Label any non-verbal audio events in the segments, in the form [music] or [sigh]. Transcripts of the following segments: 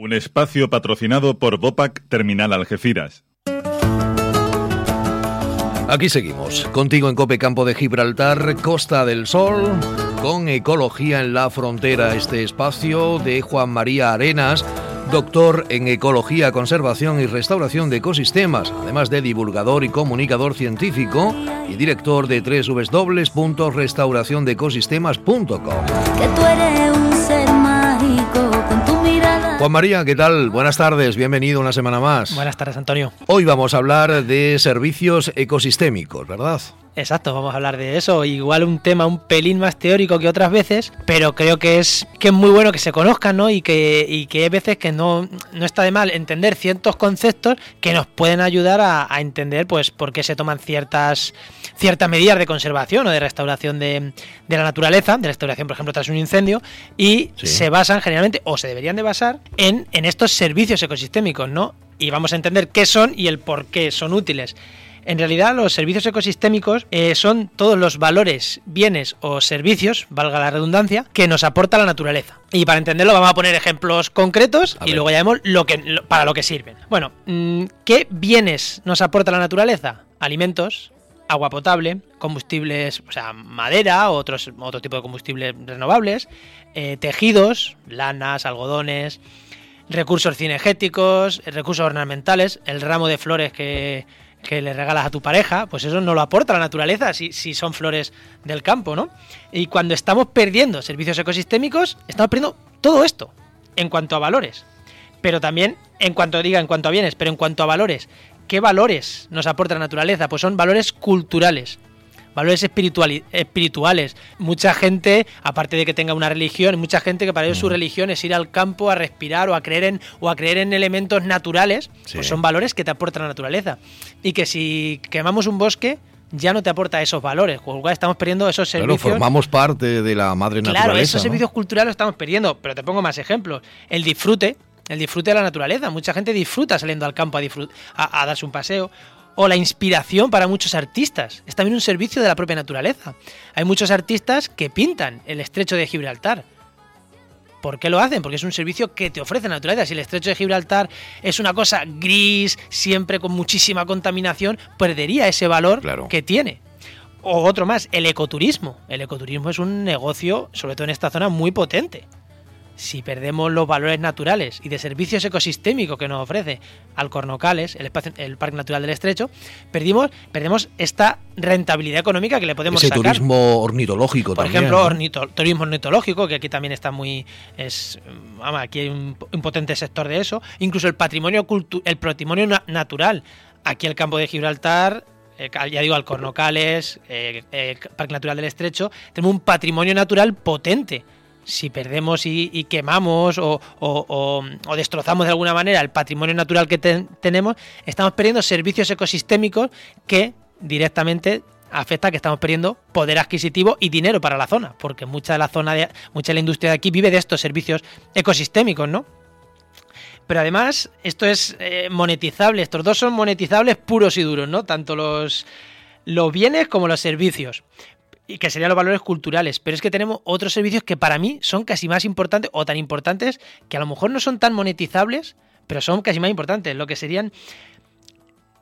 Un espacio patrocinado por Bopac Terminal Algeciras. Aquí seguimos, contigo en Cope Campo de Gibraltar, Costa del Sol, con Ecología en la Frontera, este espacio de Juan María Arenas, doctor en Ecología, Conservación y Restauración de Ecosistemas, además de divulgador y comunicador científico y director de www.restauraciondeecosistemas.com. Que tú eres un Juan María, ¿qué tal? Buenas tardes, bienvenido una semana más. Buenas tardes, Antonio. Hoy vamos a hablar de servicios ecosistémicos, ¿verdad? Exacto, vamos a hablar de eso. Igual un tema un pelín más teórico que otras veces, pero creo que es, que es muy bueno que se conozcan, ¿no? Y que, y que hay veces que no, no está de mal entender ciertos conceptos que nos pueden ayudar a, a entender, pues, por qué se toman ciertas, ciertas medidas de conservación o de restauración de, de la naturaleza, de restauración, por ejemplo, tras un incendio, y Sí. se basan generalmente, o se deberían de basar, en, en estos servicios ecosistémicos, ¿no? Y vamos a entender qué son y el por qué son útiles. En realidad, los servicios ecosistémicos eh, son todos los valores, bienes o servicios, valga la redundancia, que nos aporta la naturaleza. Y para entenderlo, vamos a poner ejemplos concretos A y ver. luego ya vemos lo que, lo- para lo que sirven. Bueno, mm, ¿qué bienes nos aporta la naturaleza? Alimentos, agua potable, combustibles, o sea, madera, otros, otro tipo de combustibles renovables, eh, tejidos, lanas, algodones, recursos cinegéticos, recursos ornamentales, el ramo de flores que, que le regalas a tu pareja, pues eso no lo aporta la naturaleza si, si son flores del campo, ¿no? Y cuando estamos perdiendo servicios ecosistémicos, estamos perdiendo todo esto en cuanto a valores. Pero también, en cuanto diga, en cuanto a bienes, pero en cuanto a valores, ¿qué valores nos aporta la naturaleza? Pues son valores culturales valores espirituales. Mucha gente, aparte de que tenga una religión, mucha gente que para ellos su religión es ir al campo a respirar o a creer en, o a creer en elementos naturales, Sí. pues son valores que te aporta la naturaleza. Y que si quemamos un bosque, ya no te aporta esos valores, con lo cual estamos perdiendo esos Claro, servicios. formamos parte de la madre Claro, naturaleza. esos ¿no? servicios culturales los estamos perdiendo, pero te pongo más ejemplos. El disfrute, el disfrute de la naturaleza. Mucha gente disfruta saliendo al campo a, a, a darse un paseo. O la inspiración para muchos artistas. Es también un servicio de la propia naturaleza. Hay muchos artistas que pintan el estrecho de Gibraltar. ¿Por qué lo hacen? Porque es un servicio que te ofrece la naturaleza. Si el estrecho de Gibraltar es una cosa gris, siempre con muchísima contaminación, perdería ese valor Claro. que tiene. O otro más, el ecoturismo. El ecoturismo es un negocio, sobre todo en esta zona, muy potente. Si perdemos los valores naturales y de servicios ecosistémicos que nos ofrece Alcornocales, el, espacio, el Parque Natural del Estrecho, perdimos, perdemos esta rentabilidad económica que le podemos Ese sacar. turismo ornitológico Por también. ejemplo, ¿no? ornito- turismo ornitológico, que aquí también está muy. Es, vamos, aquí hay un, un potente sector de eso. Incluso el patrimonio cultu- el patrimonio na- natural. Aquí el campo de Gibraltar, eh, ya digo, Alcornocales, eh, eh, Parque Natural del Estrecho, tenemos un patrimonio natural potente. Si perdemos y, quemamos o, destrozamos de alguna manera el patrimonio natural que ten- tenemos, estamos perdiendo servicios ecosistémicos que directamente afecta a que estamos perdiendo poder adquisitivo y dinero para la zona, porque mucha de la zona de mucha de la industria de aquí vive de estos servicios ecosistémicos, ¿no? Pero además, esto es eh, monetizable, estos dos son monetizables puros y duros, ¿no? Tanto los, los bienes como los servicios. Y que serían los valores culturales. Pero es que tenemos otros servicios que para mí son casi más importantes o tan importantes que a lo mejor no son tan monetizables, pero son casi más importantes. Lo que serían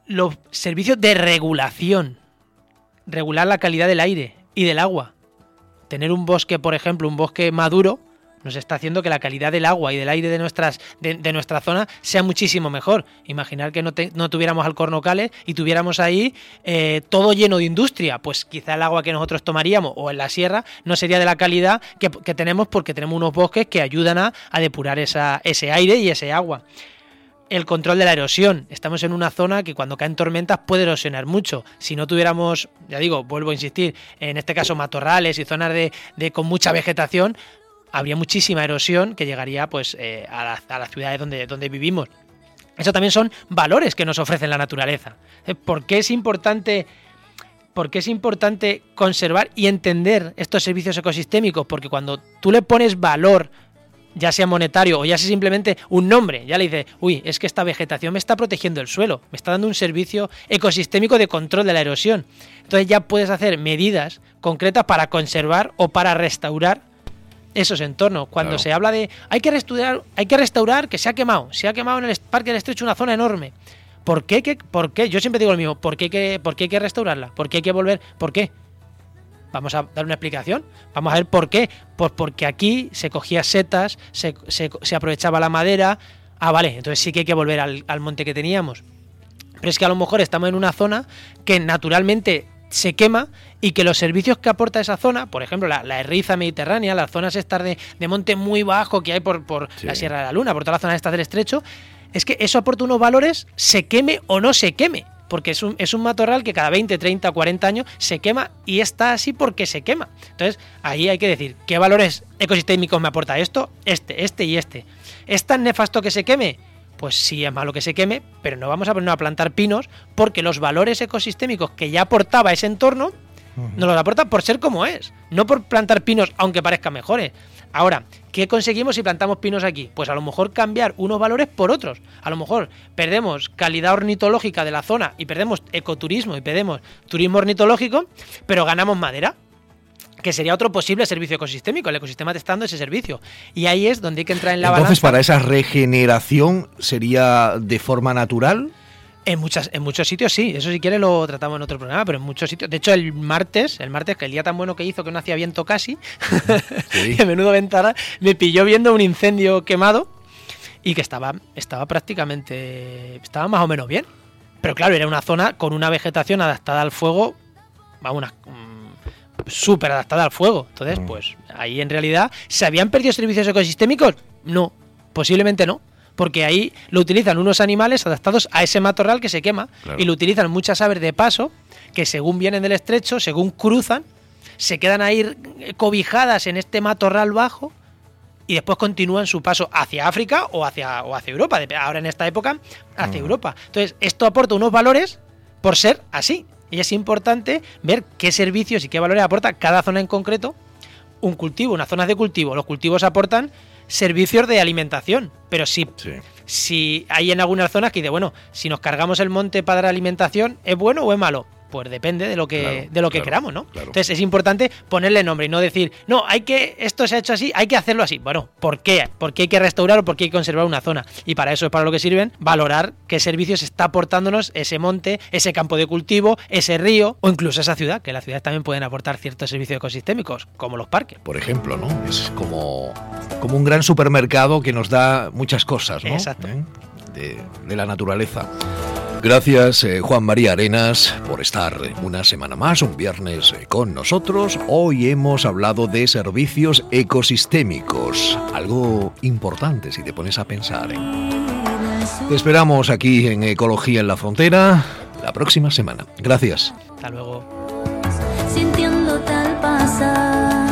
los servicios de regulación. Regular la calidad del aire y del agua. Tener un bosque, por ejemplo, un bosque maduro, nos está haciendo que la calidad del agua y del aire de, nuestras, de, nuestra zona sea muchísimo mejor. Imaginar que no, te- no tuviéramos alcornocales y tuviéramos ahí eh, todo lleno de industria, pues quizá el agua que nosotros tomaríamos o en la sierra no sería de la calidad que, tenemos porque tenemos unos bosques que ayudan a, depurar ese aire y ese agua. El control de la erosión. Estamos en una zona que cuando caen tormentas puede erosionar mucho. Si no tuviéramos, ya digo, vuelvo a insistir, en este caso matorrales y zonas de- con mucha vegetación, habría muchísima erosión que llegaría pues eh, a, la- a las ciudades donde, donde vivimos. Eso también son valores que nos ofrece la naturaleza. Eh, ¿Por qué es importante ¿Por qué es importante conservar y entender estos servicios ecosistémicos? Porque cuando tú le pones valor, ya sea monetario o ya sea simplemente un nombre, ya le dices, uy, es que esta vegetación me está protegiendo el suelo, me está dando un servicio ecosistémico de control de la erosión. Entonces ya puedes hacer medidas concretas para conservar o para restaurar esos entornos. Cuando Claro. se habla de hay que restaurar, hay que restaurar que se ha quemado, se ha quemado en el Parque del Estrecho una zona enorme. ¿Por qué, que- ¿Por qué? Yo siempre digo lo mismo. ¿Por qué, hay que- ¿Por qué hay que restaurarla? ¿Por qué hay que volver? ¿Por qué? Vamos a dar una explicación. Vamos a ver por qué. Pues porque aquí se cogía setas, se, se- se aprovechaba la madera. Ah, vale, entonces sí que hay que volver al, al monte que teníamos. Pero es que a lo mejor estamos en una zona que naturalmente se quema y que los servicios que aporta esa zona, por ejemplo, la, la Erriza mediterránea, las zonas estas de, de monte muy bajo que hay por, por Sí. la Sierra de la Luna, por todas las zonas estas del estrecho, es que eso aporta unos valores, se queme o no se queme. Porque es un, es un matorral que cada 20, 30, 40 años se quema y está así porque se quema. Entonces, ahí hay que decir, ¿qué valores ecosistémicos me aporta esto? Este, este y este. ¿Es tan nefasto que se queme? Pues sí es malo que se queme, pero no vamos a ponernos a plantar pinos porque los valores ecosistémicos que ya aportaba ese entorno nos los aporta por ser como es, no por plantar pinos aunque parezcan mejores. Ahora, ¿qué conseguimos si plantamos pinos aquí? Pues a lo mejor cambiar unos valores por otros. A lo mejor perdemos calidad ornitológica de la zona y perdemos ecoturismo y perdemos turismo ornitológico, pero ganamos madera que sería otro posible servicio ecosistémico. El ecosistema te está dando ese servicio. Y ahí es donde hay que entrar en la Entonces, balanza. para esa regeneración sería de forma natural. En, muchas, en muchos sitios sí, eso si quieres lo tratamos en otro programa, pero en muchos sitios. De hecho, el martes, el martes, que el día tan bueno que hizo que no hacía viento casi, [laughs] Sí. [laughs] que menudo ventana, me pilló viendo un incendio quemado y que estaba, estaba prácticamente. estaba más o menos bien. Pero claro, era una zona con una vegetación adaptada al fuego, vamos, una. Mm, súper adaptada al fuego. Entonces, Mm. pues ahí en realidad, ¿se habían perdido servicios ecosistémicos? No, posiblemente no. Porque ahí lo utilizan unos animales adaptados a ese matorral que se quema Claro. y lo utilizan muchas aves de paso que según vienen del estrecho, según cruzan, se quedan ahí cobijadas en este matorral bajo y después continúan su paso hacia África o hacia, o hacia Europa. Ahora en esta época, hacia Europa. Entonces, esto aporta unos valores por ser así. Y es importante ver qué servicios y qué valores aporta cada zona en concreto un cultivo, unas zonas de cultivo. Los cultivos aportan servicios de alimentación, pero si, Sí. si hay en algunas zonas que dice, bueno, si nos cargamos el monte para dar alimentación, ¿es bueno o es malo? Pues depende de lo que, Claro, de lo que claro, queramos, ¿no? claro. Entonces es importante ponerle nombre y no decir, no, hay que, esto se ha hecho así, hay que hacerlo así. Bueno, ¿por qué? ¿Por qué hay que restaurar o por qué hay que conservar una zona? Y para eso es para lo que sirven, valorar qué servicios está aportándonos ese monte, ese campo de cultivo, ese río o incluso esa ciudad, que las ciudades también pueden aportar ciertos servicios ecosistémicos, como los parques. Por ejemplo, ¿no? Es como, como un gran supermercado que nos da muchas cosas, ¿no? Exacto. ¿Eh? De, de la naturaleza. Gracias, eh, Juan María Arenas, por estar una semana más, un viernes eh, con nosotros. Hoy hemos hablado de servicios ecosistémicos, algo importante si te pones a pensar. ¿eh? Te esperamos aquí en Ecología en la Frontera la próxima semana. Gracias. Hasta luego. sintiéndote al pasar.